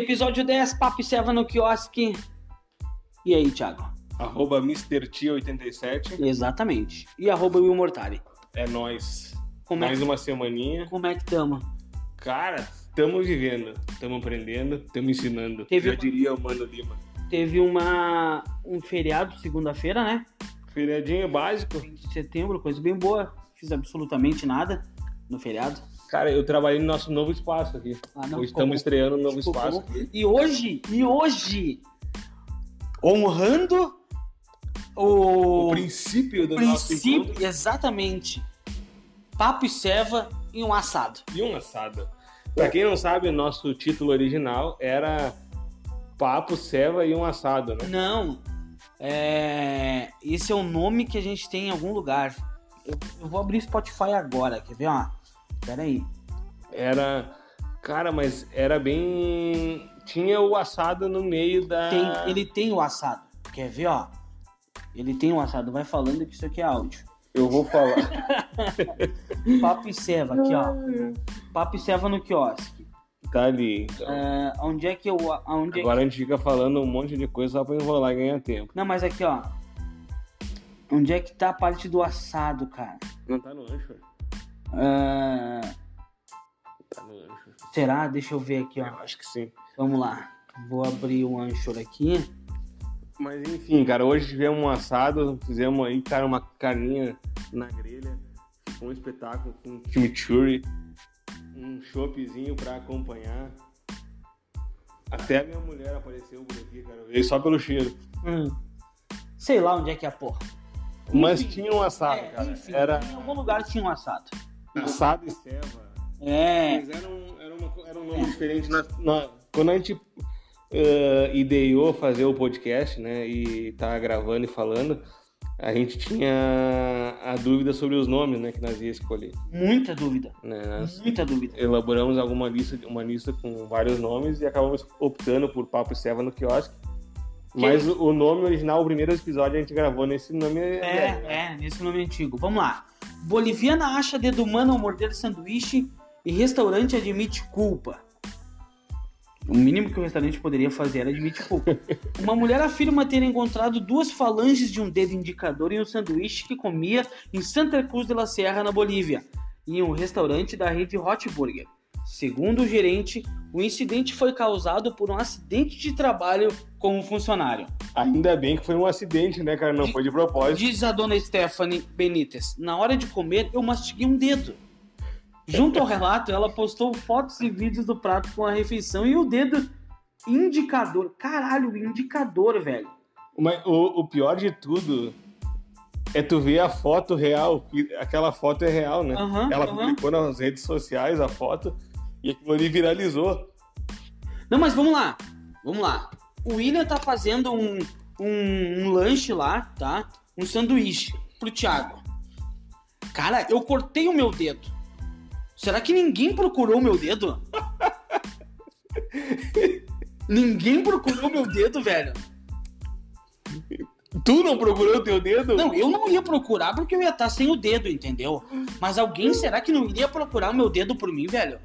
Episódio 10, Papo e Serva no quiosque. E aí, Thiago? Arroba MrT87. Exatamente. E arroba Will Mortari. É nóis. Como é, Mais que, uma semaninha. como é que tamo? Cara, estamos vivendo, estamos aprendendo, estamos ensinando. Teve Já uma- diria o Mano Lima. Teve uma, um feriado segunda-feira, né? Feriadinho básico. 20 de setembro, coisa bem boa. Fiz absolutamente nada no feriado. Cara, eu trabalhei no nosso novo espaço aqui. Ah, não, Hoje estamos estreando um novo espaço. E hoje, e hoje, honrando o, O princípio do nosso princípio, encontro exatamente, papo e serva e um assado. e um assado. Pra quem não sabe, o nosso título original era Papo, Ceva e um assado, né? Não, é, esse é o nome que a gente tem em algum lugar. Eu, eu vou abrir Spotify agora, quer ver? Ó, pera aí. Era. Cara, mas era bem. Tinha o assado no meio da. Tem, ele tem o assado, quer ver? Ó, ele tem o assado. Vai falando que isso aqui é áudio. Eu vou falar. Papo e serva aqui, ó. Papo e serva no quiosque. tá ali. então. É, onde é que eu. Onde é Agora a gente fica falando um monte de coisa só pra enrolar e ganhar tempo. Não, mas aqui, ó. Onde é que tá a parte do assado, cara? Não tá no ancho? Ah, será? Deixa eu ver aqui, Eu ó. acho que sim. Vamos lá. Vou abrir o Anchor aqui. Mas enfim, cara, hoje tivemos um assado, fizemos aí, cara, uma carninha na grelha. Ficou um espetáculo com chimichurri, um choppzinho pra acompanhar. Até a minha mulher apareceu por aqui, cara. Veio só pelo cheiro. Hum. Sei lá onde é que é a porra. Mas Enfim, tinha um assado, É, cara. enfim, Era em algum lugar tinha um assado. Assado e ceva. É. Mas era um, era uma, era um nome diferente. Na, na- quando a gente eh, ideou fazer o podcast, né, e tá gravando e falando, a gente tinha a dúvida sobre os nomes, né, que nós ia escolher. Muita dúvida. Né? Muita dúvida. elaboramos alguma lista, uma lista com vários nomes e acabamos optando por Papo e Ceva no quiosque. Mas o nome original, o primeiro episódio a gente gravou nesse nome. É, é, nesse nome antigo. Vamos lá. Boliviana acha dedo humano ao morder sanduíche e restaurante admite culpa. O mínimo que o restaurante poderia fazer era admitir culpa. Uma mulher afirma ter encontrado duas falanges de um dedo indicador em um sanduíche que comia em Santa Cruz de la Sierra, na Bolívia, em um restaurante da rede Hot Burger. Segundo o gerente, o incidente foi causado por um acidente de trabalho com um funcionário. Ainda bem que foi um acidente, né, cara? Não foi de propósito. Diz a dona Stephanie Benítez: Na hora de comer, eu mastiguei um dedo. Junto ao relato, ela postou fotos e vídeos do prato com a refeição e o dedo indicador. Caralho, o indicador, velho. Mas o, o pior de tudo é tu ver a foto real. que Aquela foto é real, né? Aham, Ela aham. publicou nas redes sociais a foto e aquilo ali viralizou. Não, mas vamos lá. Vamos lá. O William tá fazendo um, um, um lanche lá, tá? Um sanduíche pro Thiago. Cara, eu cortei o meu dedo. Será que ninguém procurou o meu dedo? ninguém procurou o meu dedo, velho. Tu não procurou o teu dedo? Não, eu não ia procurar porque eu ia estar sem o dedo, entendeu? Mas alguém será que não iria procurar o meu dedo por mim, velho?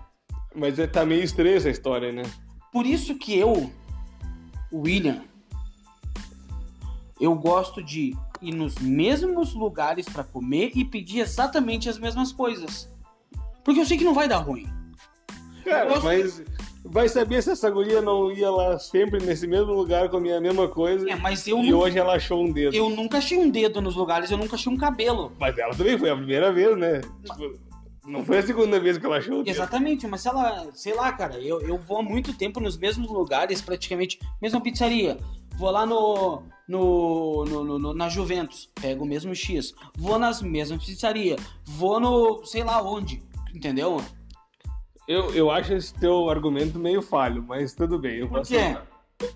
Mas é- tá meio estranha essa história, né? Por isso que eu, William, eu gosto de ir nos mesmos lugares pra comer e pedir exatamente as mesmas coisas. Porque eu sei que não vai dar ruim. Cara, gosto- mas vai saber se essa guria não ia lá sempre nesse mesmo lugar comer a mesma coisa É, mas eu, e nu- hoje ela achou um dedo. eu nunca achei um dedo nos lugares, eu nunca achei um cabelo. Mas ela também foi a primeira vez, né? Tipo, não foi a segunda vez que ela achou. Exatamente, mas se ela, sei lá, cara, eu, eu vou há muito tempo nos mesmos lugares, praticamente, mesma pizzaria. Vou lá no, no, no- no- na Juventus, pego o mesmo X. Vou nas mesmas pizzarias. Vou no, sei lá onde, entendeu? Eu, eu acho esse teu argumento meio falho, mas tudo bem. Eu Por posso quê?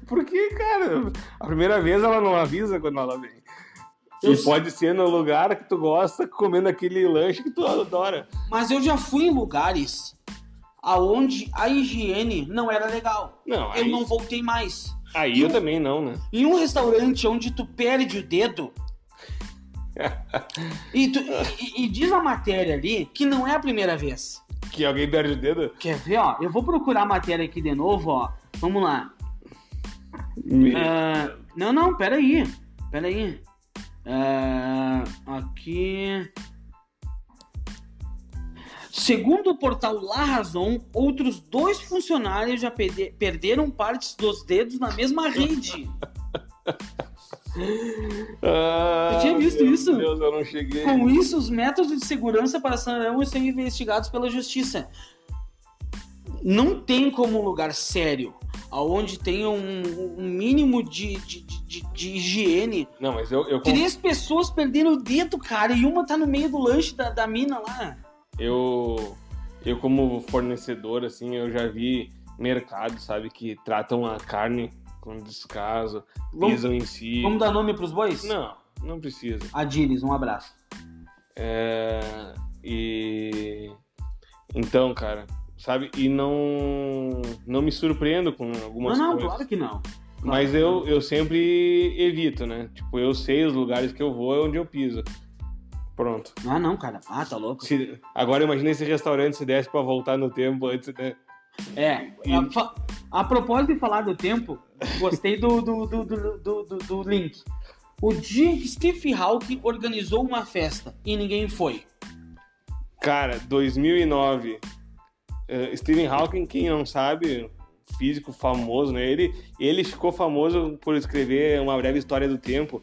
Porque, cara, a primeira vez ela não avisa quando ela vem. Eu e pode ser no lugar que tu gosta, comendo aquele lanche que tu adora. Mas eu já fui em lugares aonde a higiene não era legal. Não, Eu aí, não voltei mais. aí eu também não, né? Em um restaurante onde tu perde o dedo. e, tu- e- e diz a matéria ali que não é a primeira vez. Que alguém perde o dedo. Quer ver, ó? Eu vou procurar a matéria aqui de novo, ó. Vamos lá. Me- Ah, não, não, peraí. Peraí. Ah, aqui. Segundo o portal La Razón, outros dois funcionários já perde- perderam partes dos dedos na mesma rede. Ah, Eu tinha visto isso? Deus, eu não cheguei. Com isso, os métodos de segurança para serão ser investigados pela justiça. Não tem como um lugar sério, onde tenha um, um mínimo de, de, de, de higiene. Não, mas eu, eu, Três pessoas perderam o dedo, cara, e uma tá no meio do lanche da, da mina lá. eu, eu como fornecedor, assim, eu já vi mercados, sabe, que tratam a carne com descaso, Vamos, pisam em si. vamos dar nome pros bois? Não, não precisa. Adilis, um abraço. É, e então, cara, sabe? E não não me surpreendo com algumas não, não, coisas. claro que não. Mas eu, eu sempre evito, né? Tipo, eu sei os lugares que eu vou, é onde eu piso. Pronto. Ah, não, cara. Ah, tá louco. Se- agora imagina esse restaurante se desse pra voltar no tempo antes, né? É, a, fa- a propósito de falar do tempo, gostei do, do, do, do, do, do- do link. O dia que Steve Hawking organizou uma festa e ninguém foi. Cara, 2009. Eh, Stephen Hawking, quem não sabe, físico famoso, né? Ele, ele ficou famoso por escrever uma breve história do tempo,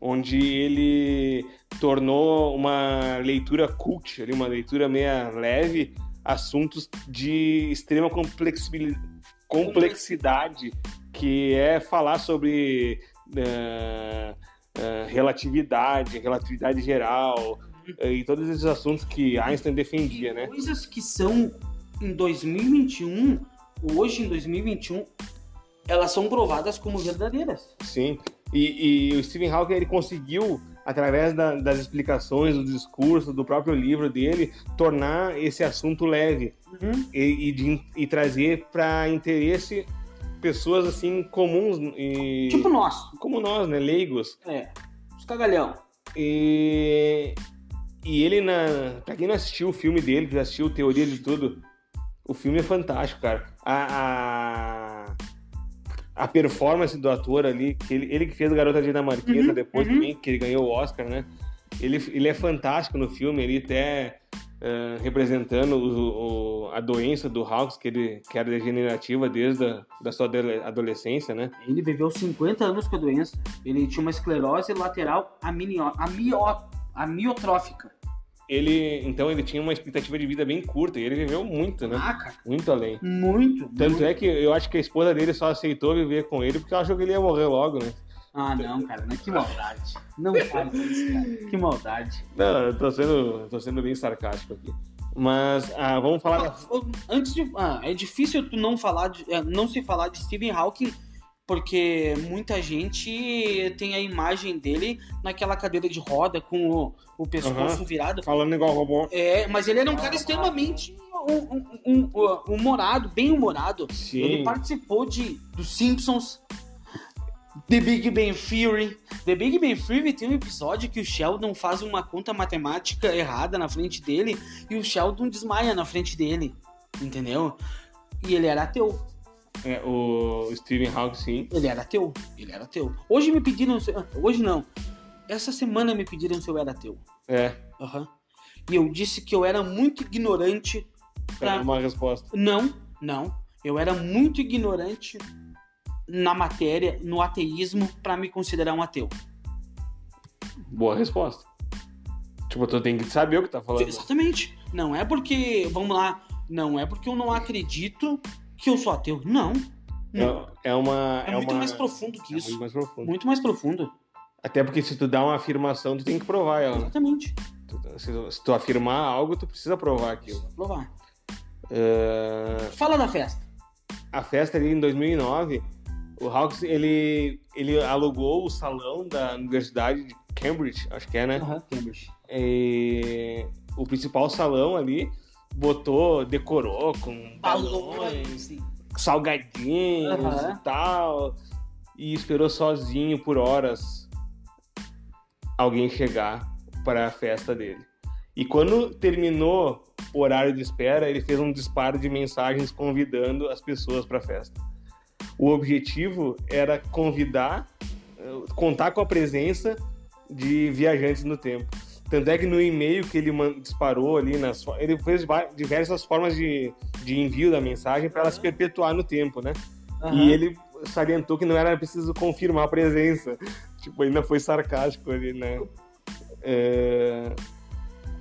onde ele tornou uma leitura cult, ali, uma leitura meia leve, assuntos de extrema complexidade, que é falar sobre eh, eh, relatividade, relatividade geral, eh, e todos esses assuntos que Einstein defendia, né? Coisas que são em 2021, hoje em 2021, elas são provadas como verdadeiras. Sim. E, e o Stephen Hawking ele conseguiu, através da- das explicações, do discurso, do próprio livro dele, tornar esse assunto leve e, e de- e trazer para interesse pessoas assim comuns e Tipo nós. como nós, né, leigos. É. Os cagalhão. E, e ele, na, pra quem não assistiu o filme dele, que já assistiu Teoria de Tudo, o filme é fantástico, cara. A, a, a performance do ator ali, que ele, ele que fez o Garota Dinamarquesa Uhum, depois uhum. também, que ele ganhou o Oscar, né? Ele, ele é fantástico no filme, ele até ah, representando o, o- a doença do Hawks, que, ele, que era degenerativa desde a da sua adole- adolescência, né? Ele viveu 50 anos com a doença. Ele tinha uma esclerose lateral aminio- amio- amiotrófica. Ele, então, ele tinha uma expectativa de vida bem curta e ele viveu muito, né? Ah, cara. Muito além. Muito. Tanto muito. é que eu acho que a esposa dele só aceitou viver com ele porque ela achou que ele ia morrer logo, né? Ah, não, cara. Que maldade. Não faz isso, cara. Que maldade. Não, eu tô sendo, tô sendo bem sarcástico aqui. Mas ah, vamos falar. Antes de. Ah, é difícil tu não falar de, é, não se falar de Stephen Hawking, porque muita gente tem a imagem dele naquela cadeira de roda com o, o pescoço Aham. virado. Falando igual robô. É, mas ele era um cara extremamente um- um- um- um- humorado, bem humorado. Ele Sim. participou de dos Simpsons, The Big Bang Theory. The Big Bang Theory tem um episódio que o Sheldon faz uma conta matemática errada na frente dele e o Sheldon desmaia na frente dele, entendeu? E ele era ateu. É, o Stephen Hawking, sim. Ele era ateu. Ele era ateu. Hoje me pediram. ah, Hoje não. Essa semana me pediram se eu era ateu. É, Aham. E eu disse que eu era muito ignorante pra. uma resposta. Não, não. Eu era muito ignorante na matéria, no ateísmo, pra me considerar um ateu. Boa resposta. Tipo, tu tem que saber o que tá falando. Exatamente. Não é porque, vamos lá, não é porque eu não acredito que eu sou ateu. Não. Não. É, é uma. É, É, muito uma... mais profundo que é isso. muito mais profundo. Muito mais profundo. Até porque se tu dá uma afirmação, tu tem que provar ela. Exatamente. Se, se tu afirmar algo, tu precisa provar aquilo. Vou provar. É, Fala da festa. a festa ali em 2009, o Hawks ele, ele alugou o salão da Universidade de Cambridge, acho que é, né? Aham, Cambridge. E o principal salão ali botou, decorou com balões, Balões. salgadinhos Aham. e tal, e esperou sozinho por horas alguém chegar para a festa dele. E quando terminou o horário de espera, ele fez um disparo de mensagens convidando as pessoas para a festa. o objetivo era convidar, eh, contar com a presença de viajantes no tempo. Tanto é que no e-mail que ele disparou ali, nas, ele fez diversas formas de, de envio da mensagem para ela se perpetuar no tempo, né? Uhum. E ele salientou que não era preciso confirmar a presença. Tipo, ainda foi sarcástico ali, né? É...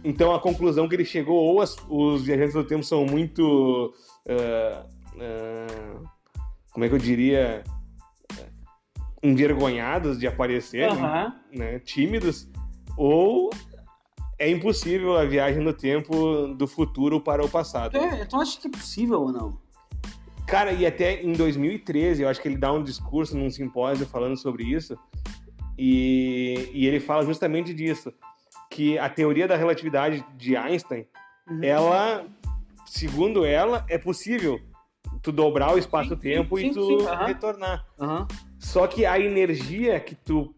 Então a conclusão que ele chegou, ou as, os viajantes do tempo são muito. Uh, uh, como é que eu diria? Envergonhados de aparecer, uhum. né? né? tímidos, ou é impossível a viagem no tempo do futuro para o passado. É, então acho que é possível ou não? Cara, e até em 2013, eu acho que ele dá um discurso num simpósio falando sobre isso, e, e ele fala justamente disso, que a teoria da relatividade de Einstein, uhum. ela, segundo ela, é possível tu dobrar o espaço-tempo e tu sim, uhum. retornar. Uhum. Só que a energia que tu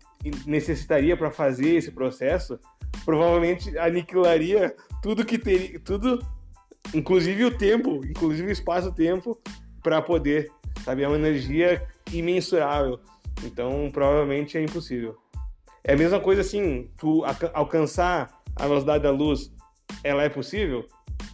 necessitaria para fazer esse processo provavelmente aniquilaria tudo que teria, tudo, inclusive o tempo, inclusive o espaço-tempo, para poder, sabe? É uma energia imensurável. Então, provavelmente é impossível. É a mesma coisa assim, tu alcançar a velocidade da luz, ela é possível?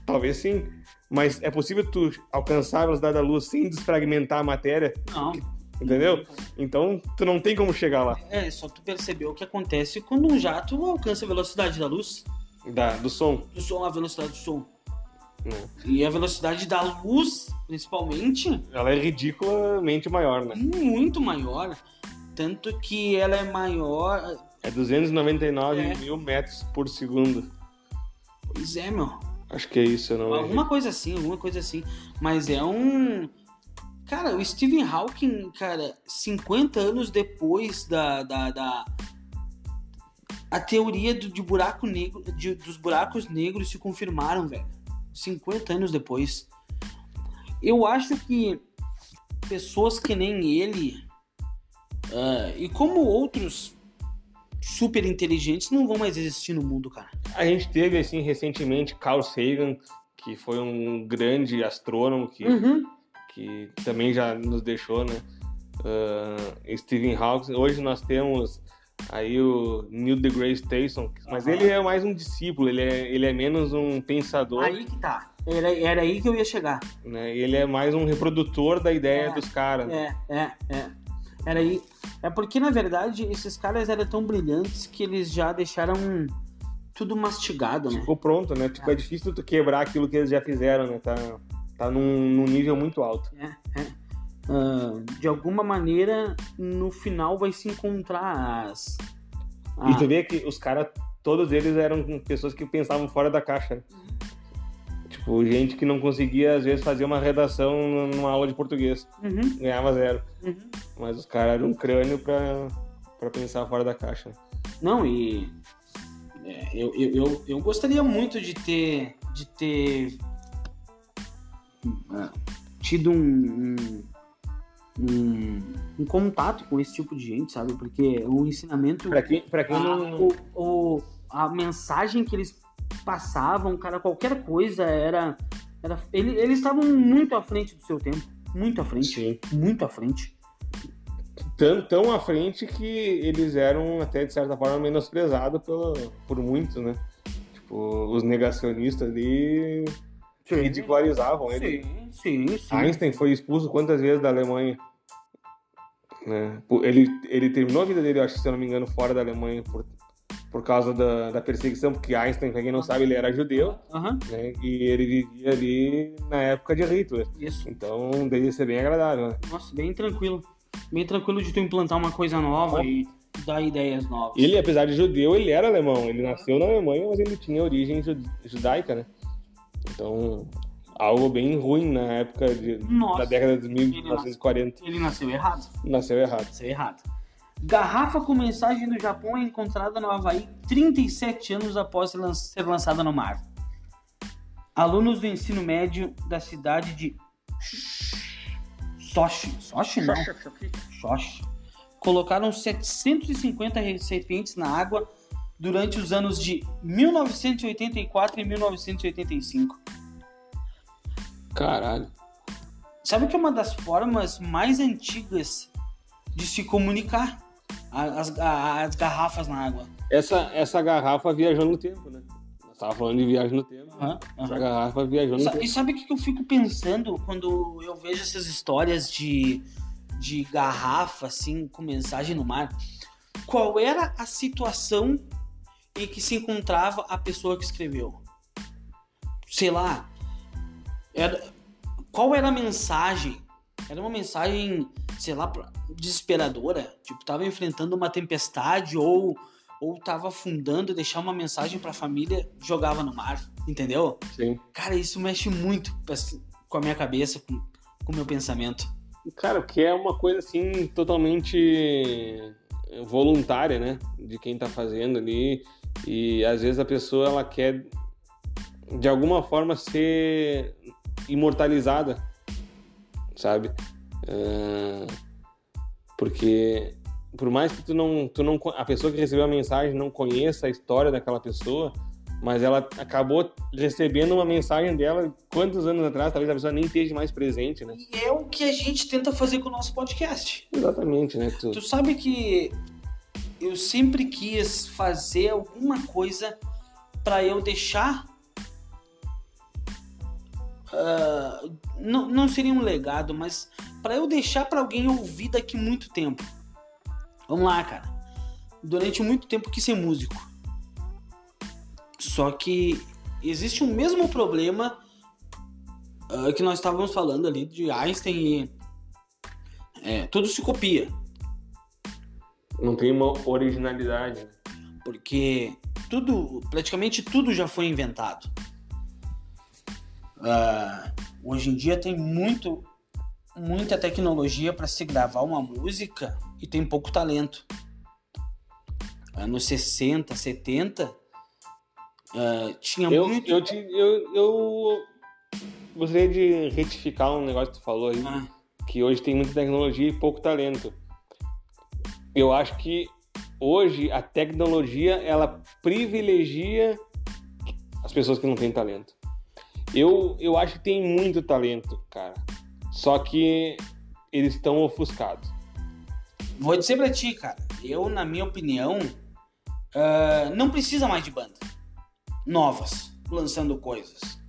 Talvez sim. Mas é possível tu alcançar a velocidade da luz sem desfragmentar a matéria? Não. Entendeu? Então, tu não tem como chegar lá. É, só tu perceber o que acontece quando um jato alcança a velocidade da luz. Da, do som. Do som, a velocidade do som. E a velocidade da luz, principalmente. Ela é ridiculamente maior, né? Muito maior. Tanto que ela é maior. É 299 é. mil metros por segundo. Pois é, meu. Acho que é isso, não Alguma coisa assim, alguma coisa assim. Mas é um. Cara, o Stephen Hawking, cara, 50 anos depois da. da, da a teoria do, de buraco negro, de, dos buracos negros se confirmaram, velho. 50 anos depois. Eu acho que pessoas que nem ele, uh, e como outros super inteligentes, não vão mais existir no mundo, cara. A gente teve, assim, recentemente Carl Sagan, que foi um grande astrônomo que. Uhum que também já nos deixou, né? Uh, Stephen Hawking. Hoje nós temos aí o Neil deGrasse Tyson, mas uhum. ele é mais um discípulo, ele é, ele é menos um pensador. Aí que tá. Era, era aí que eu ia chegar. Né? Ele é mais um reprodutor da ideia é, dos caras. É, é, é. Era aí. É porque, na verdade, esses caras eram tão brilhantes que eles já deixaram tudo mastigado, né? Ficou pronto, né? Tipo, é, é difícil tu quebrar aquilo que eles já fizeram, né? Tá, Tá num, num nível muito alto. É, é. Uh, de alguma maneira, no final vai se encontrar as. Ah. E tu vê que os caras, todos eles eram pessoas que pensavam fora da caixa. Tipo, gente que não conseguia, às vezes, fazer uma redação numa aula de português. Uhum. Ganhava zero. Uhum. Mas os caras eram um crânio pra, pra pensar fora da caixa. Não, e. É, eu, eu, eu, eu gostaria muito de ter, de ter tido um, um, um, contato com esse tipo de gente, sabe? Porque o ensinamento. Pra quem, pra quem a, não. O, o, a mensagem que eles passavam, cara, qualquer coisa era. era ele, eles estavam muito à frente do seu tempo. Muito à frente. Sim. Muito à frente. Tão, tão à frente que eles eram, até de certa forma, menosprezados por, por muitos, né? Tipo, os negacionistas ali sim. ridicularizavam ele. Sim, sim, sim. Einstein foi expulso quantas vezes da Alemanha? Né? Ele, ele terminou a vida dele, acho que se eu não me engano, fora da Alemanha por, por causa da, da perseguição, porque Einstein, pra quem não sabe, ele era judeu, uhum. né? e ele vivia ali na época de Hitler. Isso. Então, devia ser bem agradável. Né? Nossa, bem tranquilo. Bem tranquilo de tu implantar uma coisa nova e dar ideias novas. Ele, apesar de judeu, ele era alemão. Ele nasceu na Alemanha, mas ele tinha origem judaica, né? Então, algo bem ruim na época de, Nossa, da década de 1940. Ele nasceu errado. Nasceu errado. Nasceu errado. Garrafa com mensagem do Japão é encontrada no Havaí 37 anos após ser lançada no mar. Alunos do ensino médio da cidade de Sochi, Sochi não, Sochi, colocaram 750 recipientes na água durante os anos de 1984 e 1985. Caralho. Sabe que é uma das formas mais antigas de se comunicar? As, as garrafas na água. Essa, essa garrafa viajou no tempo, né? Nós tava falando de viagem no tempo. Uhum. Essa garrafa viajou no Sa- tempo. E sabe o que que eu fico pensando quando eu vejo essas histórias de, de garrafa, assim, com mensagem no mar? Qual era a situação em que se encontrava a pessoa que escreveu? Sei lá. Era, qual era a mensagem? Era uma mensagem, sei lá, desesperadora? Tipo, tava enfrentando uma tempestade ou, ou tava afundando, deixar uma mensagem pra família, jogava no mar, entendeu? Sim. Cara, isso mexe muito com a minha cabeça, com o meu pensamento. Cara, porque é uma coisa assim totalmente voluntária, né? De quem tá fazendo ali. E às vezes a pessoa ela quer de alguma forma ser imortalizada, sabe? Ah, porque por mais que tu não, tu não, a pessoa que recebeu a mensagem não conheça a história daquela pessoa, mas ela acabou recebendo uma mensagem dela quantos anos atrás, talvez a pessoa nem esteja mais presente, né? E é o que a gente tenta fazer com o nosso podcast. Exatamente, né? Tu, Tu sabe que eu sempre quis fazer alguma coisa pra eu deixar. ah, não, não seria um legado, mas pra eu deixar pra alguém ouvir daqui muito tempo. Vamos lá, cara. Durante muito tempo quis ser músico. Só que existe o mesmo problema ah, que nós estávamos falando ali de Einstein e. É, tudo se copia. Não tem uma originalidade. né? porque tudo, praticamente tudo já foi inventado. Ah, hoje em dia tem muito, muita tecnologia para se gravar uma música e tem pouco talento. Anos 60, 70, ah, tinha Eu, muito. eu, te, eu, eu gostaria de retificar um negócio que tu falou aí, Ah, que hoje tem muita tecnologia e pouco talento. Eu acho que hoje a tecnologia ela privilegia as pessoas que não têm talento. Eu, eu acho que tem muito talento, cara. Só que eles estão ofuscados. vou dizer pra ti, cara, eu, na minha opinião, ah, não precisa mais de banda novas lançando coisas.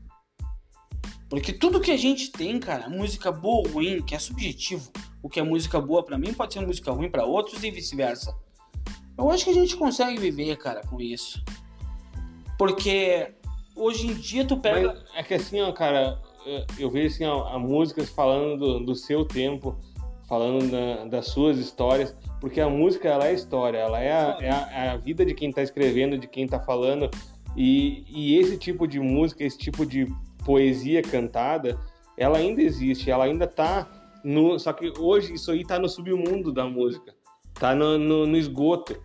Porque tudo que a gente tem, cara, música boa ou ruim, que é subjetivo, o que é música boa pra mim pode ser música ruim pra outros e vice-versa. Eu acho que a gente consegue viver, cara, com isso. Porque hoje em dia tu pega. Mas é que assim, ó, cara, eu- vejo assim, ó, a música falando do, do seu tempo, falando da- das suas histórias, porque a música ela é história, ela é a, é a- é a vida de quem tá escrevendo, de quem tá falando, e, e esse tipo de música, esse tipo de poesia cantada, ela ainda existe, ela ainda tá no. Só que hoje isso aí tá no submundo da música, tá no, no, no esgoto.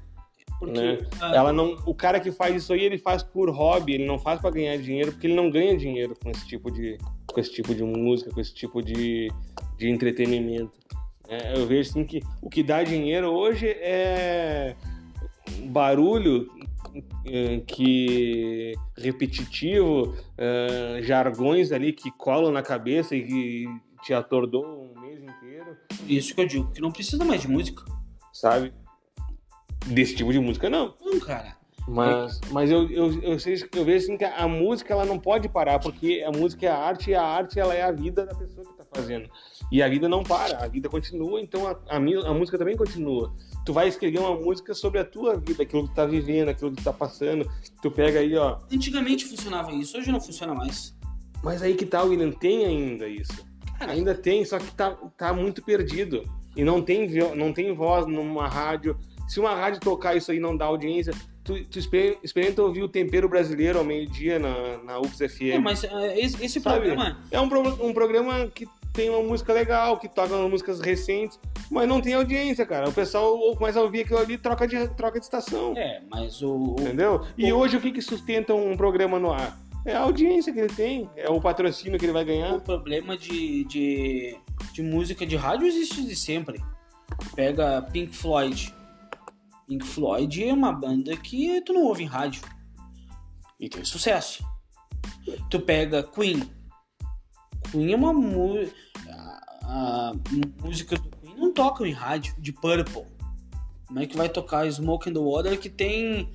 Porque, né? ah, Ela não, o cara que faz isso aí, ele faz por hobby, ele não faz para ganhar dinheiro, porque ele não ganha dinheiro com esse tipo de, com esse tipo de música, com esse tipo de, de entretenimento. É, eu vejo assim que o que dá dinheiro hoje é barulho eh, que repetitivo, eh, jargões ali que colam na cabeça e que te atordou um mês inteiro, Isso que eu digo, que não precisa mais de música. sabe? Desse tipo de música não. Não, cara. Mas, mas eu, eu, eu, sei, eu vejo assim que a música ela não pode parar, porque a música é a arte e a arte ela é a vida da pessoa que está fazendo. E a vida não para, a vida continua, então a, a, a música também continua. Tu vai escrever uma música sobre a tua vida, aquilo que tu tá vivendo, aquilo que tu tá passando. Tu pega aí, ó. Antigamente funcionava isso, hoje não funciona mais. Mas aí que tá, William, tem ainda isso. Ainda tem, só que tá, tá muito perdido. E não tem, não tem voz numa rádio. Se uma rádio tocar isso aí não dá audiência, tu, tu exper- experimenta ouvir o Tempero Brasileiro ao meio-dia na, na UFS É, FM. mas ah, esse, problema. É um, pro- um programa que tem uma música legal, que toca músicas recentes, mas não tem audiência, cara. O pessoal ou começa a ouvir aquilo ali troca de, troca de estação. É, mas o. o- Entendeu? E O- hoje o que, que sustenta um programa no ar? É a audiência que ele tem, é o patrocínio que ele vai ganhar. O problema de, de, de música de rádio existe de sempre. Pega Pink Floyd. Pink Floyd é uma banda que tu não ouve em rádio. E tem sucesso. Tu pega Queen. Queen é uma música. a músicas do Queen não tocam em rádio, de Purple. Como é que vai tocar Smoke in the Water que tem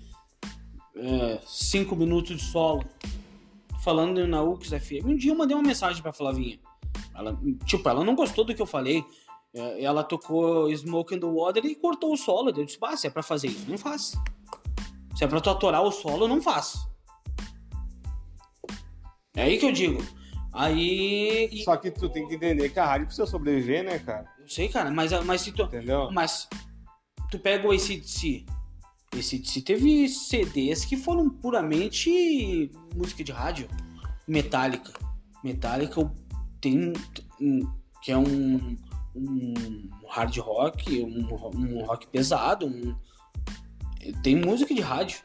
5 é, minutos de solo? Falando na UX FM. Um dia eu mandei uma mensagem pra Flavinha. Ela, tipo, ela não gostou do que eu falei. É, ela tocou Smoke in the Water e cortou o solo. Eu disse, ah, se é pra fazer isso, não faz. Se é pra tu atorar o solo, não faz. É aí que eu digo. Aí. Só que tu tem que entender que a rádio precisa sobreviver, né, cara? Eu sei, cara, mas, mas se tu. Entendeu? Mas tu pega o ACDC. ACDC teve CDs que foram puramente música de rádio. Metallica. Metallica tem. que é um, um hard rock, um, um rock pesado. Um, tem música de rádio.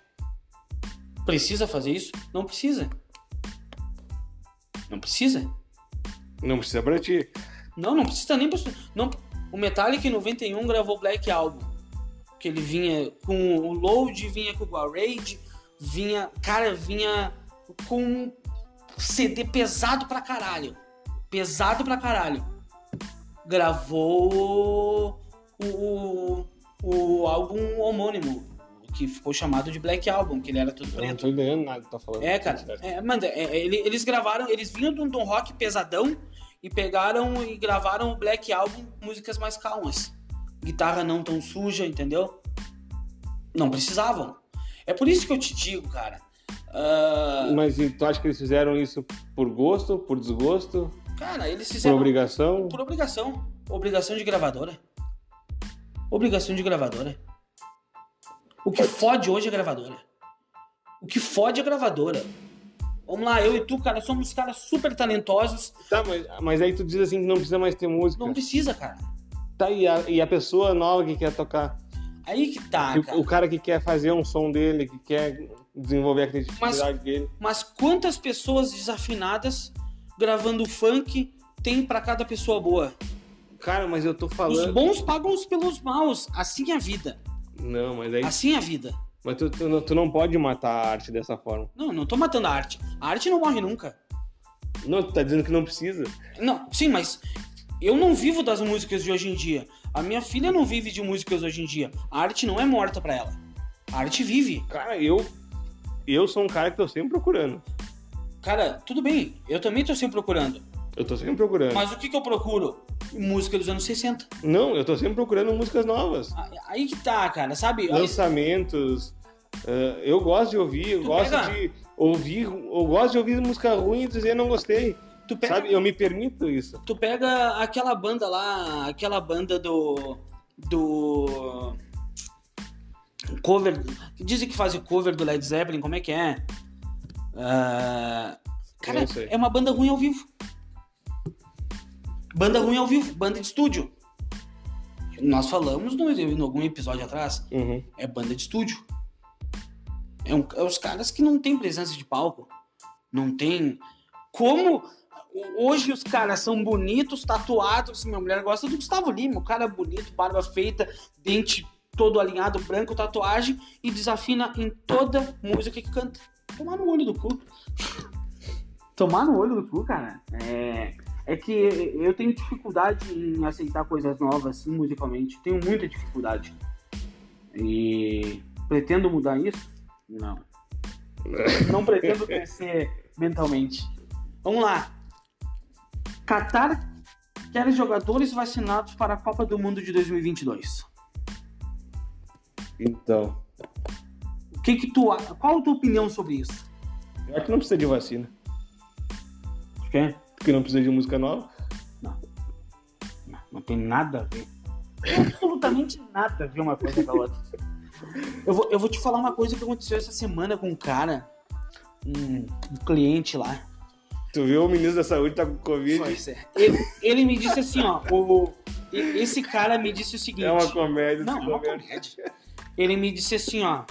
Precisa fazer isso? Não precisa. Não precisa. Não precisa pra ti. Não, não precisa nem pra... não O Metallica em 91 gravou Black Album. Que ele vinha com o Load, vinha com o Guarade, vinha. Cara, vinha com CD pesado pra caralho. Pesado pra caralho. Gravou o, o, o álbum homônimo que ficou chamado de Black Album, que ele era tudo preto. não tô entendendo nada que tá falando. É, cara. É, manda, é, é eles gravaram, eles vinham de um, de um rock pesadão e pegaram e gravaram o Black Album, músicas mais calmas. Guitarra não tão suja, entendeu? Não precisavam. É por isso que eu te digo, cara. Uh... Mas tu acha que eles fizeram isso por gosto, por desgosto? Cara, eles fizeram. Por obrigação? Por obrigação. Obrigação de gravadora. Obrigação de gravadora. O que fode hoje é gravadora. O que fode é gravadora. Vamos lá, eu e tu, cara, somos caras super talentosos. Tá, mas, mas aí tu diz assim que não precisa mais ter música. Não precisa, cara. Tá, e a, e a pessoa nova que quer tocar? Aí que tá, cara. O cara que quer fazer um som dele, que quer desenvolver a criatividade mas, dele. Mas quantas pessoas desafinadas gravando funk tem para cada pessoa boa? Cara, mas eu tô falando. Os bons pagam pelos maus. Assim é a vida. Não, mas aí. Assim é a vida. Mas tu, tu, tu, não pode matar a arte dessa forma. Não, não tô matando a arte. A arte não morre nunca. Não, tu tá dizendo que não precisa. Não, sim, mas eu não vivo das músicas de hoje em dia. A minha filha não vive de músicas hoje em dia. A arte não é morta para ela. A arte vive. Cara, eu. Eu sou um cara que tô sempre procurando. Cara, tudo bem. Eu também tô sempre procurando. Eu tô sempre procurando. Mas o que, que eu procuro? Música dos anos 60. Não, eu tô sempre procurando músicas novas. Aí que tá, cara, sabe? Lançamentos. Uh, eu gosto de ouvir, eu tu gosto pega... de ouvir, eu gosto de ouvir música ruim e dizer não gostei. Tu pega... Sabe, eu me permito isso. Tu pega aquela banda lá, aquela banda do. do. cover. Dizem que faz o cover do Led Zeppelin, como é que é? Uh, cara, é uma banda ruim ao vivo. Banda ruim ao vivo, banda de estúdio. Nós falamos no, em algum episódio atrás. Uhum. É banda de estúdio. É, um, é os caras que não tem presença de palco. Não tem. Como hoje os caras são bonitos, tatuados. Minha mulher gosta do Gustavo Lima, o cara bonito, barba feita, dente todo alinhado, branco, tatuagem e desafina em toda música que canta. Tomar no olho do cu. Tomar no olho do cu, cara. É é que eu tenho dificuldade em aceitar coisas novas musicalmente. Tenho muita dificuldade. E pretendo mudar isso? Não. Não pretendo crescer mentalmente. Vamos lá. Qatar quer jogadores vacinados para a Copa do Mundo de 2022. Então. O que que tu, qual a tua opinião sobre isso? Eu acho que não precisa de vacina. Por quê? Porque não precisa de música nova? Não. Não, não tem nada a ver. Absolutamente nada a ver uma coisa com a outra. Eu vou, eu vou te falar uma coisa que aconteceu essa semana com um cara, um, um cliente lá. Tu viu o ministro da saúde tá com Covid? Pois é. Ele, ele me disse assim, ó. O, esse cara me disse o seguinte. É uma comédia. Não, é uma comédia. Ele me disse assim, ó.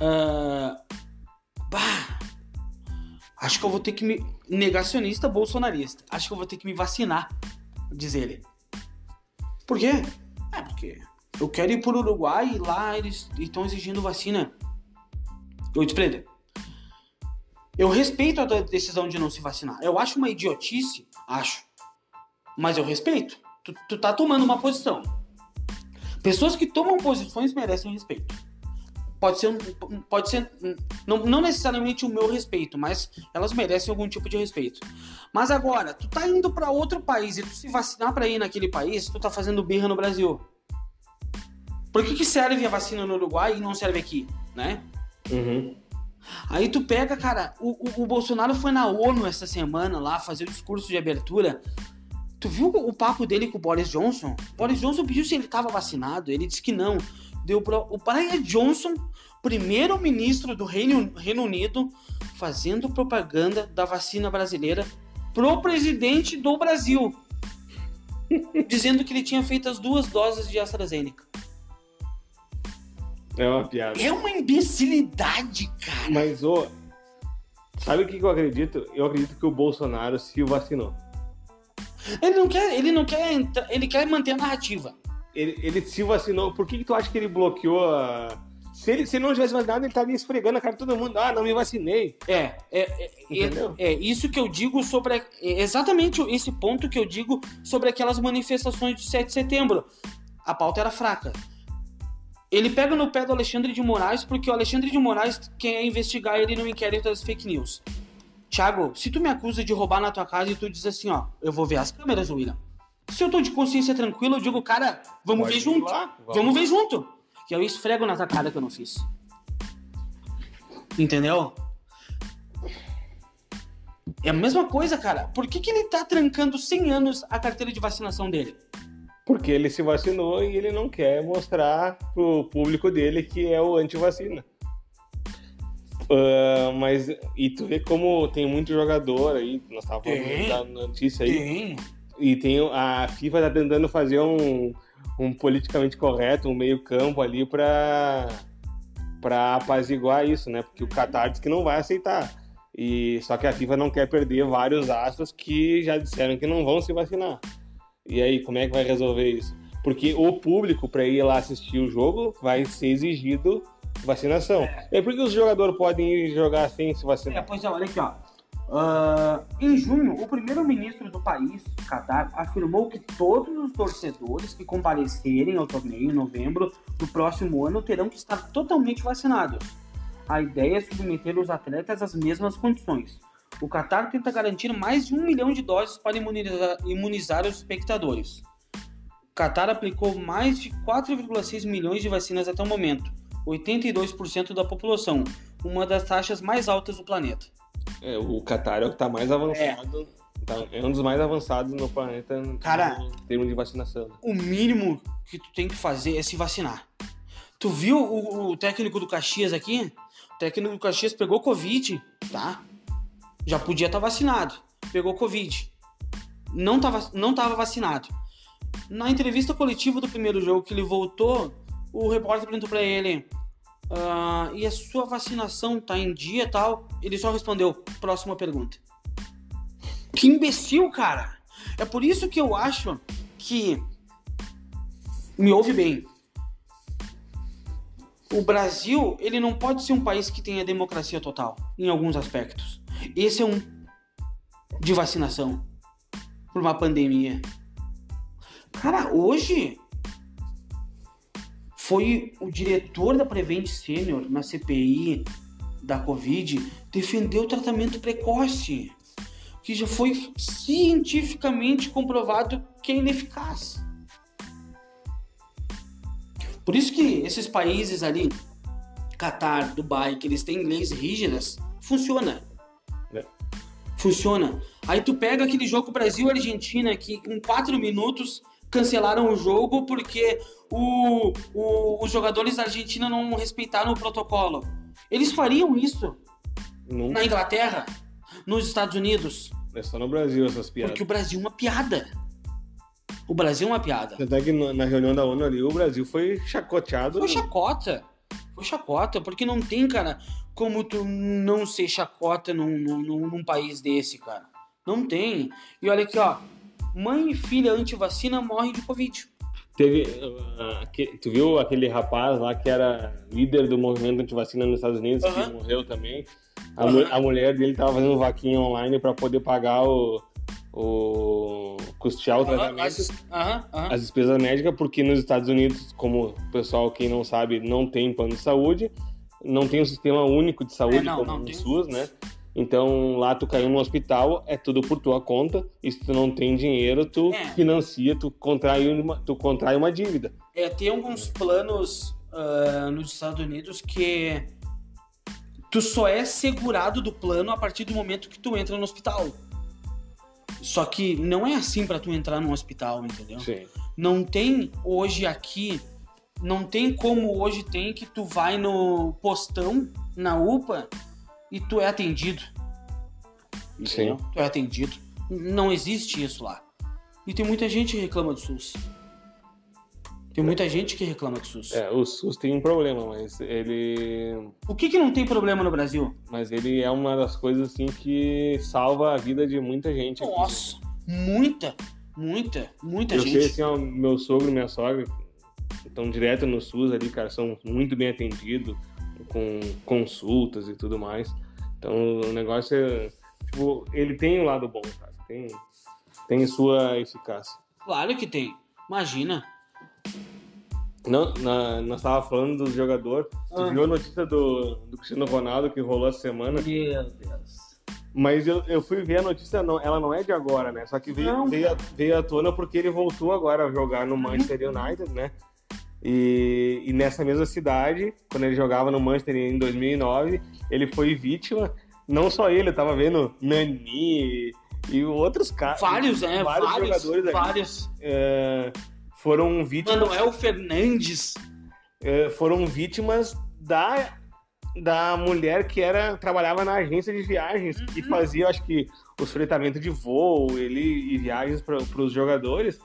Uh, bah, acho que eu vou ter que me negacionista bolsonarista. Acho que eu vou ter que me vacinar, diz ele. Por quê? É, porque eu quero ir pro Uruguai e lá eles estão exigindo vacina. Eu disse pra ele, eu respeito a decisão de não se vacinar. Eu acho uma idiotice, acho. Mas eu respeito. Tu, tu tá tomando uma posição. Pessoas que tomam posições merecem respeito. Pode ser, pode ser não, não necessariamente o meu respeito, mas elas merecem algum tipo de respeito. Mas agora, tu tá indo para outro país e tu se vacinar para ir naquele país, tu tá fazendo birra no Brasil. Por que, que serve a vacina no Uruguai e não serve aqui, né? Uhum. Aí tu pega, cara, o, o, o, Bolsonaro foi na ONU essa semana lá fazer o discurso de abertura. Tu viu o papo dele com o Boris Johnson? O Boris Johnson pediu se ele estava vacinado, ele disse que não. Deu pro... O Brian Johnson, primeiro-ministro do Reino, Reino Unido, fazendo propaganda da vacina brasileira pro presidente do Brasil. dizendo que ele tinha feito as duas doses de AstraZeneca. É uma piada. É uma imbecilidade, cara. Mas, ô, sabe o que eu acredito? Eu acredito que o Bolsonaro se vacinou. Ele não quer, ele não quer, ele quer manter a narrativa. Ele, ele se vacinou. Por que, que tu acha que ele bloqueou a. Se ele, se ele não tivesse vacinado, ele estaria esfregando a cara de todo mundo. Ah, não me vacinei. É, é, é, é, é, isso que eu digo sobre. É exatamente esse ponto que eu digo sobre aquelas manifestações de 7 de setembro. A pauta era fraca. Ele pega no pé do Alexandre de Moraes porque o Alexandre de Moraes quer investigar ele no inquérito das fake news. Tiago, se tu me acusa de roubar na tua casa e tu diz assim, ó, eu vou ver as câmeras, William. Se eu tô de consciência tranquila, eu digo, cara, vamos Pode ver junto. Lá, vamos. vamos ver junto. Que eu esfrego na tua cara que eu não fiz. Entendeu? É a mesma coisa, cara. Por que, que ele tá trancando 100 anos a carteira de vacinação dele? Porque ele se vacinou e ele não quer mostrar pro público dele que é o anti-vacina. Uh, mas, e tu vê como tem muito jogador aí, nós tava falando da notícia aí. Tem. E tem a FIFA tá tentando fazer um, um politicamente correto, um meio campo ali pra, pra apaziguar isso, né? Porque o Qatar diz que não vai aceitar. E, só que a FIFA não quer perder vários astros que já disseram que não vão se vacinar. E aí, como é que vai resolver isso? Porque o público, para ir lá assistir o jogo, vai ser exigido vacinação. É. E por que os jogadores podem ir jogar sem se vacinar? É, pois é, olha aqui, ó. Uh, em junho, o primeiro-ministro do país, Qatar, afirmou que todos os torcedores que comparecerem ao torneio em novembro do próximo ano terão que estar totalmente vacinados. A ideia é submeter os atletas às mesmas condições. O Qatar tenta garantir mais de um milhão de doses para imunizar, imunizar os espectadores. O Qatar aplicou mais de 4,6 milhões de vacinas até o momento, 82% da população, uma das taxas mais altas do planeta. É, o Qatar é o que está mais avançado. É. Tá, é um dos mais avançados no planeta Cara, em termos de vacinação. O mínimo que tu tem que fazer é se vacinar. Tu viu o, o técnico do Caxias aqui? O técnico do Caxias pegou Covid, tá? Já podia estar tá vacinado, pegou Covid, não estava não tava vacinado. Na entrevista coletiva do primeiro jogo que ele voltou, o repórter perguntou para ele: ah, e a sua vacinação tá em dia tal? Ele só respondeu: próxima pergunta. Que imbecil, cara! É por isso que eu acho que. Me ouve bem. O Brasil, ele não pode ser um país que tenha democracia total, em alguns aspectos. Esse é um de vacinação por uma pandemia. Cara, hoje foi o diretor da Prevent Senior na CPI da Covid defender o tratamento precoce, que já foi cientificamente comprovado que é ineficaz. Por isso que esses países ali, Catar, Dubai, que eles têm leis rígidas, funciona funciona. Aí tu pega aquele jogo Brasil-Argentina que em quatro minutos cancelaram o jogo porque o, o, os jogadores da Argentina não respeitaram o protocolo. Eles fariam isso na Inglaterra, nos Estados Unidos. É só no Brasil essas piadas. Porque o Brasil é uma piada. O Brasil é uma piada. Até que na reunião da ONU ali, o Brasil foi chacoteado. Foi chacota. Foi chacota, porque não tem, cara, como tu não ser chacota num, num, num país desse, cara. Não tem. E olha aqui, ó. Mãe e filha antivacina morrem de Covid. Teve. Uh, tu viu aquele rapaz lá que era líder do movimento antivacina nos Estados Unidos, que morreu também? A, a mulher dele tava fazendo vaquinha online para poder pagar o, o custear o tratamento, as despesas médicas, porque nos Estados Unidos, como o pessoal, quem não sabe, não tem plano de saúde, não tem um sistema único de saúde É, não, como não tem. SUS, né? Então, lá tu caiu no hospital, é tudo por tua conta, e se tu não tem dinheiro, tu É. financia, tu contrai uma, tu contrai uma dívida. É, tem alguns planos ah, nos Estados Unidos que tu só é segurado do plano a partir do momento que tu entra no hospital. Só que não é assim pra tu entrar no hospital, entendeu? Sim. Não tem hoje aqui, não tem como hoje tem que tu vai no postão, na UPA, e tu é atendido. Entendeu? Tu é atendido. Não existe isso lá. E tem muita gente que reclama do SUS. Tem muita gente que reclama do SUS. É, o SUS tem um problema, mas ele O que que não tem problema no Brasil? mas ele é uma das coisas assim que salva a vida de muita gente. aqui. Nossa, muita, muita, muita Eu gente. sei assim, ó, meu sogro minha sogra estão direto no SUS ali, cara, são muito bem atendidos, com consultas e tudo mais. Então o negócio é. Tipo, ele tem um lado bom, cara. Tem, tem sua eficácia. Claro que tem. Imagina. Não, na, nós tava falando do jogador. Tu Ah. viu a notícia do, do Cristiano Ronaldo que rolou essa semana? Meu Deus. Mas eu, eu fui ver a notícia, não, ela não é de agora, né? Só que veio, Não. veio, a- veio à tona porque ele voltou agora a jogar no Manchester United, né? E, e nessa mesma cidade, quando ele jogava no Manchester em 2009, ele foi vítima. Não só ele, eu tava vendo Nani e outros caras. Vários, né? Vários, Vários, jogadores ali, vários. é, foram vítimas Manuel Fernandes. eh, foram vítimas da, da mulher que era trabalhava na agência de viagens e Uhum. fazia, acho que, os fretamentos de voo ele, e viagens para os jogadores.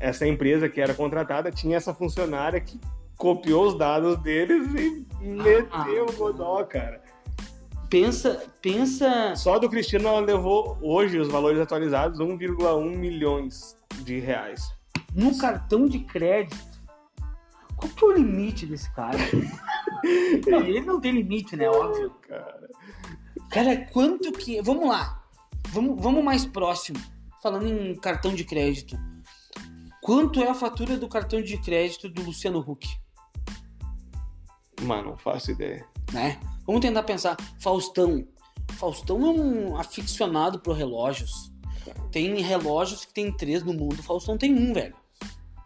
Essa empresa que era contratada tinha essa funcionária que copiou os dados deles e meteu o godó, cara. Pensa, pensa. Só do Cristiano ela levou hoje os valores atualizados 1,1 milhões de reais. no cartão de crédito. Qual que é o limite desse cara? Não, ele não tem limite, né? Óbvio. Cara, Cara, quanto que. Vamos lá. Vamos, vamos mais próximo. Falando em cartão de crédito. Quanto é a fatura do cartão de crédito do Luciano Huck? mano, não faço ideia. Né? Vamos tentar pensar. Faustão. Faustão é um aficionado por relógios. Tem relógios que tem três no mundo. Faustão tem um, velho.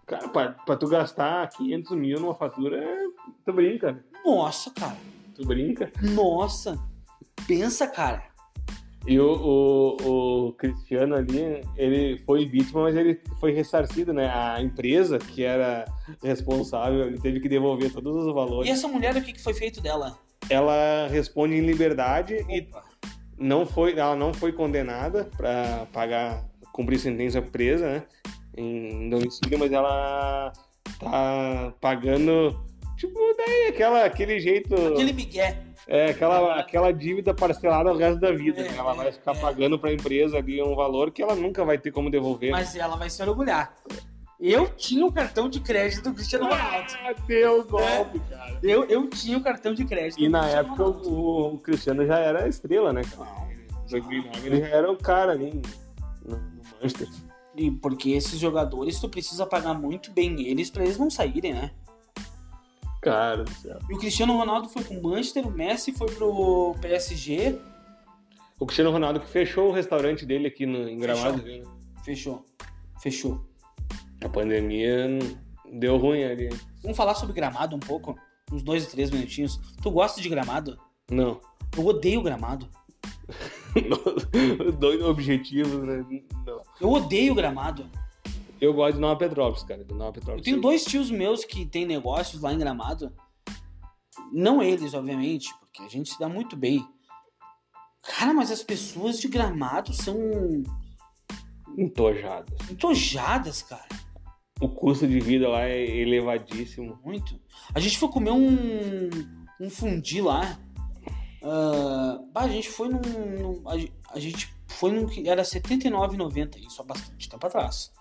Cara, pra, pra tu gastar 500 mil numa fatura, tu brinca. Nossa, cara. Tu brinca. Nossa. Pensa, cara. E o, o, o Cristiano ali, ele foi vítima, mas ele foi ressarcido, né? A empresa que era responsável, ele teve que devolver todos os E valores. essa mulher, o que foi feito dela? Ela responde em liberdade e Opa. não foi, ela não foi condenada para pagar, cumprir sentença presa, né? Em domicílio, mas ela tá pagando, tipo, daí aquela, aquele jeito. Aquele migué. É, aquela, aquela dívida parcelada o resto da vida. É, né? Ela vai ficar é. pagando pra empresa ali um valor que ela nunca vai ter como devolver. Mas ela vai se orgulhar. Eu tinha o cartão de crédito do Cristiano Ronaldo. Ah, deu golpe, cara. Eu, eu tinha o cartão de crédito. E na época o, o Cristiano já era estrela, né, cara? 2009 ele já era o cara ali no, no Manchester. E porque esses jogadores, tu precisa pagar muito bem eles pra eles não saírem, né? Cara. E o Cristiano Ronaldo foi pro Manchester, o Messi foi pro PSG. O Cristiano Ronaldo que fechou o restaurante dele aqui no, em Gramado. né? Fechou. Fechou. A pandemia deu ruim ali. Vamos falar sobre gramado um pouco? Uns dois, três minutinhos. Tu gosta de gramado? Não. Eu odeio gramado. Dois objetivos, né? Não. Eu odeio gramado. Eu gosto de Nova Petrópolis, cara. De Nova Petrópolis. Eu tenho dois tios meus que têm negócios lá em Gramado. Não eles, obviamente, porque a gente se dá muito bem. Cara, mas as pessoas de Gramado são Entojadas. entojadas, cara. O custo de vida lá é elevadíssimo. Muito. A gente foi comer um, um fundi lá. Bah, a gente foi num. num- a, a gente foi num que era R$ 79,90, isso há bastante tempo atrás.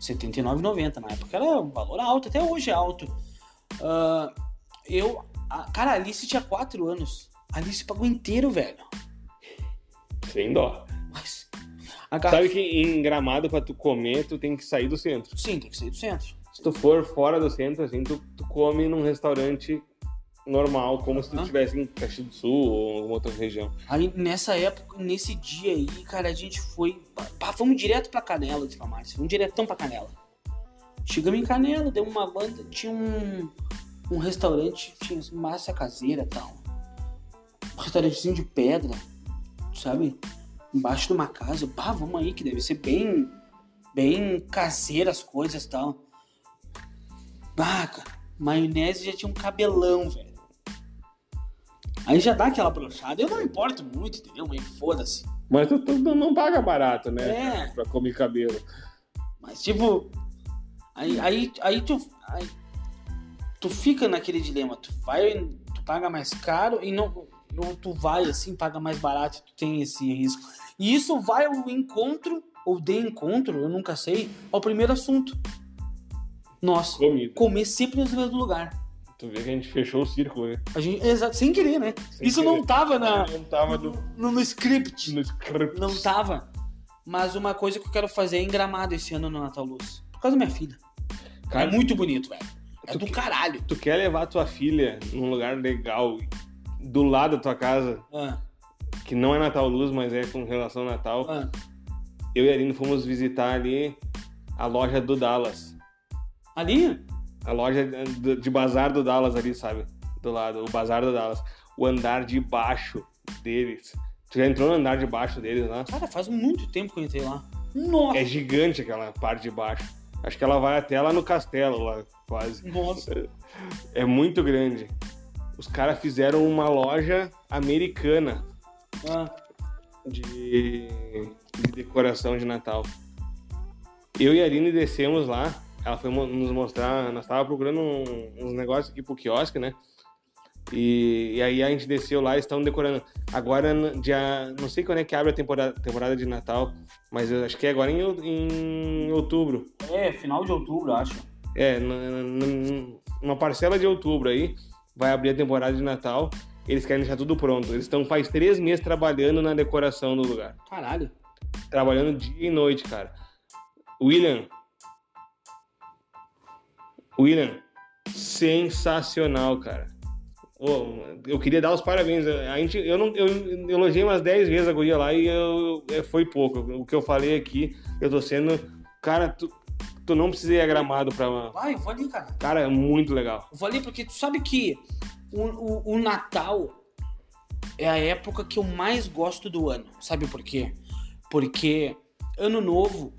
R$ 79,90 na época era um valor alto, até hoje é alto. Ah, eu. a- cara, a Alice tinha 4 anos. A Alice pagou inteiro, velho. Sem dó. Mas garrafa... Sabe que em Gramado, pra tu comer, tu tem que sair do centro. Sim, tem que sair do centro. Se tu for fora do centro, assim, tu, tu come num restaurante normal, como se tu estivesse em Caxias do Sul ou alguma outra região. Aí nessa época, nesse dia aí, cara, a gente foi. Pá, vamos direto pra Canela, disse pra Márcia. Vamos diretão pra Canela. Chegamos em Canela, deu uma banda, tinha um, um restaurante, tinha massa caseira e tal. Um restaurantezinho de pedra, sabe? Embaixo de uma casa. Pá, vamos aí, que deve ser bem. Bem caseira as coisas e tal. Ah, cara, maionese já tinha um cabelão, velho. Aí já dá aquela brochada. Eu não importo muito, entendeu? Mas foda-se. Mas tu, tu não paga barato, né? É. Pra comer cabelo. Mas tipo. Aí, aí, aí tu. Aí, tu fica naquele dilema. Tu vai. Tu paga mais caro e não. Ou tu vai assim, paga mais barato e tu tem esse risco. E isso vai ao encontro, ou de encontro, eu nunca sei, ao primeiro assunto. Nossa, Comida. comer sempre no mesmo lugar. Tu vê que a gente fechou o círculo, né? A gente, exato, sem querer, né? Sem isso querer. não tava na, Não tava no, no, no script. no script. Não tava. Mas uma coisa que eu quero fazer é em Gramado esse ano no Natal Luz. Por causa da minha filha. Cara, é muito bonito, velho. É do que- caralho. tu quer levar tua filha num lugar legal, do lado da tua casa, Ah, que não é Natal Luz, mas é com relação ao Natal. ah. Eu e a Aline fomos visitar ali a loja do Dallas. Ali? A loja de, de bazar do Dallas ali, sabe? Do lado, o bazar do Dallas. O andar de baixo deles. Tu já entrou no andar de baixo deles lá? Cara, faz muito tempo que eu entrei lá. Nossa. É gigante aquela parte de baixo. Acho que ela vai até lá no castelo, lá, quase. Nossa. É muito grande. Os caras fizeram uma loja americana Ah, de, de decoração de Natal. Eu e a Aline descemos lá. Ela foi nos mostrar. Nós tava procurando um- uns negócios aqui pro quiosque, né? E, e aí a gente desceu lá e estão decorando. Agora, dia. Não sei quando é que abre a temporada, temporada de Natal, mas eu acho que é agora em, em outubro. é, final de outubro, acho. É, na- na- uma parcela de outubro aí vai abrir a temporada de Natal. Eles querem deixar tudo pronto. Eles estão faz três meses trabalhando na decoração do lugar. Caralho. Trabalhando dia e noite, cara. William. William, sensacional, cara. Ô, eu queria dar os parabéns. A gente, eu, não, eu elogiei umas 10 vezes a guria lá e eu, foi pouco. O que eu falei aqui, eu tô sendo. Cara, tu, tu não precisa ir a gramado pra. Vai, eu vou ali, cara. Cara, é muito legal. Eu vou ali porque tu sabe que o, o, o Natal é a época que eu mais gosto do ano. Sabe por quê? Porque ano novo,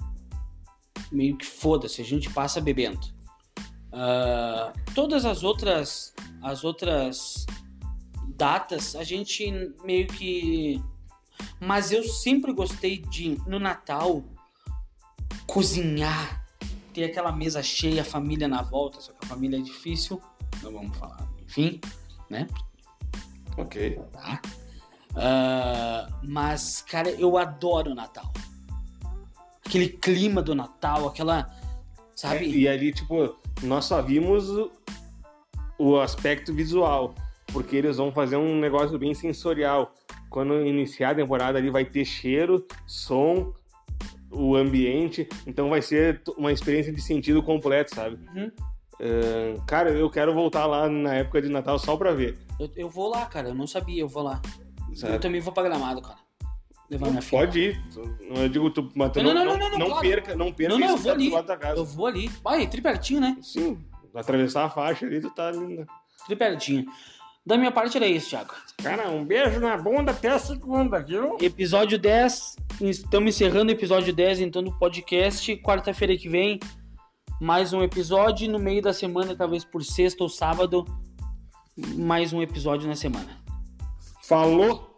meio que foda-se, a gente passa bebendo. Ah, todas as outras as outras datas a gente meio que mas eu sempre gostei de no Natal cozinhar ter aquela mesa cheia a família na volta só que a família é difícil não vamos falar enfim né? Ok. tá? Ah, mas cara eu adoro o Natal. Aquele clima do Natal aquela sabe? É, e ali, tipo, nós só vimos o, o aspecto visual, porque eles vão fazer um negócio bem sensorial. Quando iniciar a temporada ali vai ter cheiro, som, o ambiente, então vai ser uma experiência de sentido completo, sabe? Uhum. Ah, cara, eu quero voltar lá na época de Natal só pra ver. Eu, eu vou lá, cara. Eu não sabia, eu vou lá. Sabe? Eu também vou pra Gramado, cara. Levar minha filha. Pode ir. Eu digo, tu, mas tu Não, não, não, não, não, não, claro. perca, não perca Não, não, eu vou ali. Eu vou ali. Vai, tri pertinho, né? Sim, atravessar a faixa ali, tu tá ali. né? Tri pertinho. Da minha parte era isso, Thiago. Cara, um beijo na bunda até a segunda, viu? Episódio 10. Estamos encerrando o episódio 10, então, do podcast. Quarta-feira que vem, mais um episódio. No meio da semana, talvez por sexta ou sábado, mais um episódio na semana. Falou!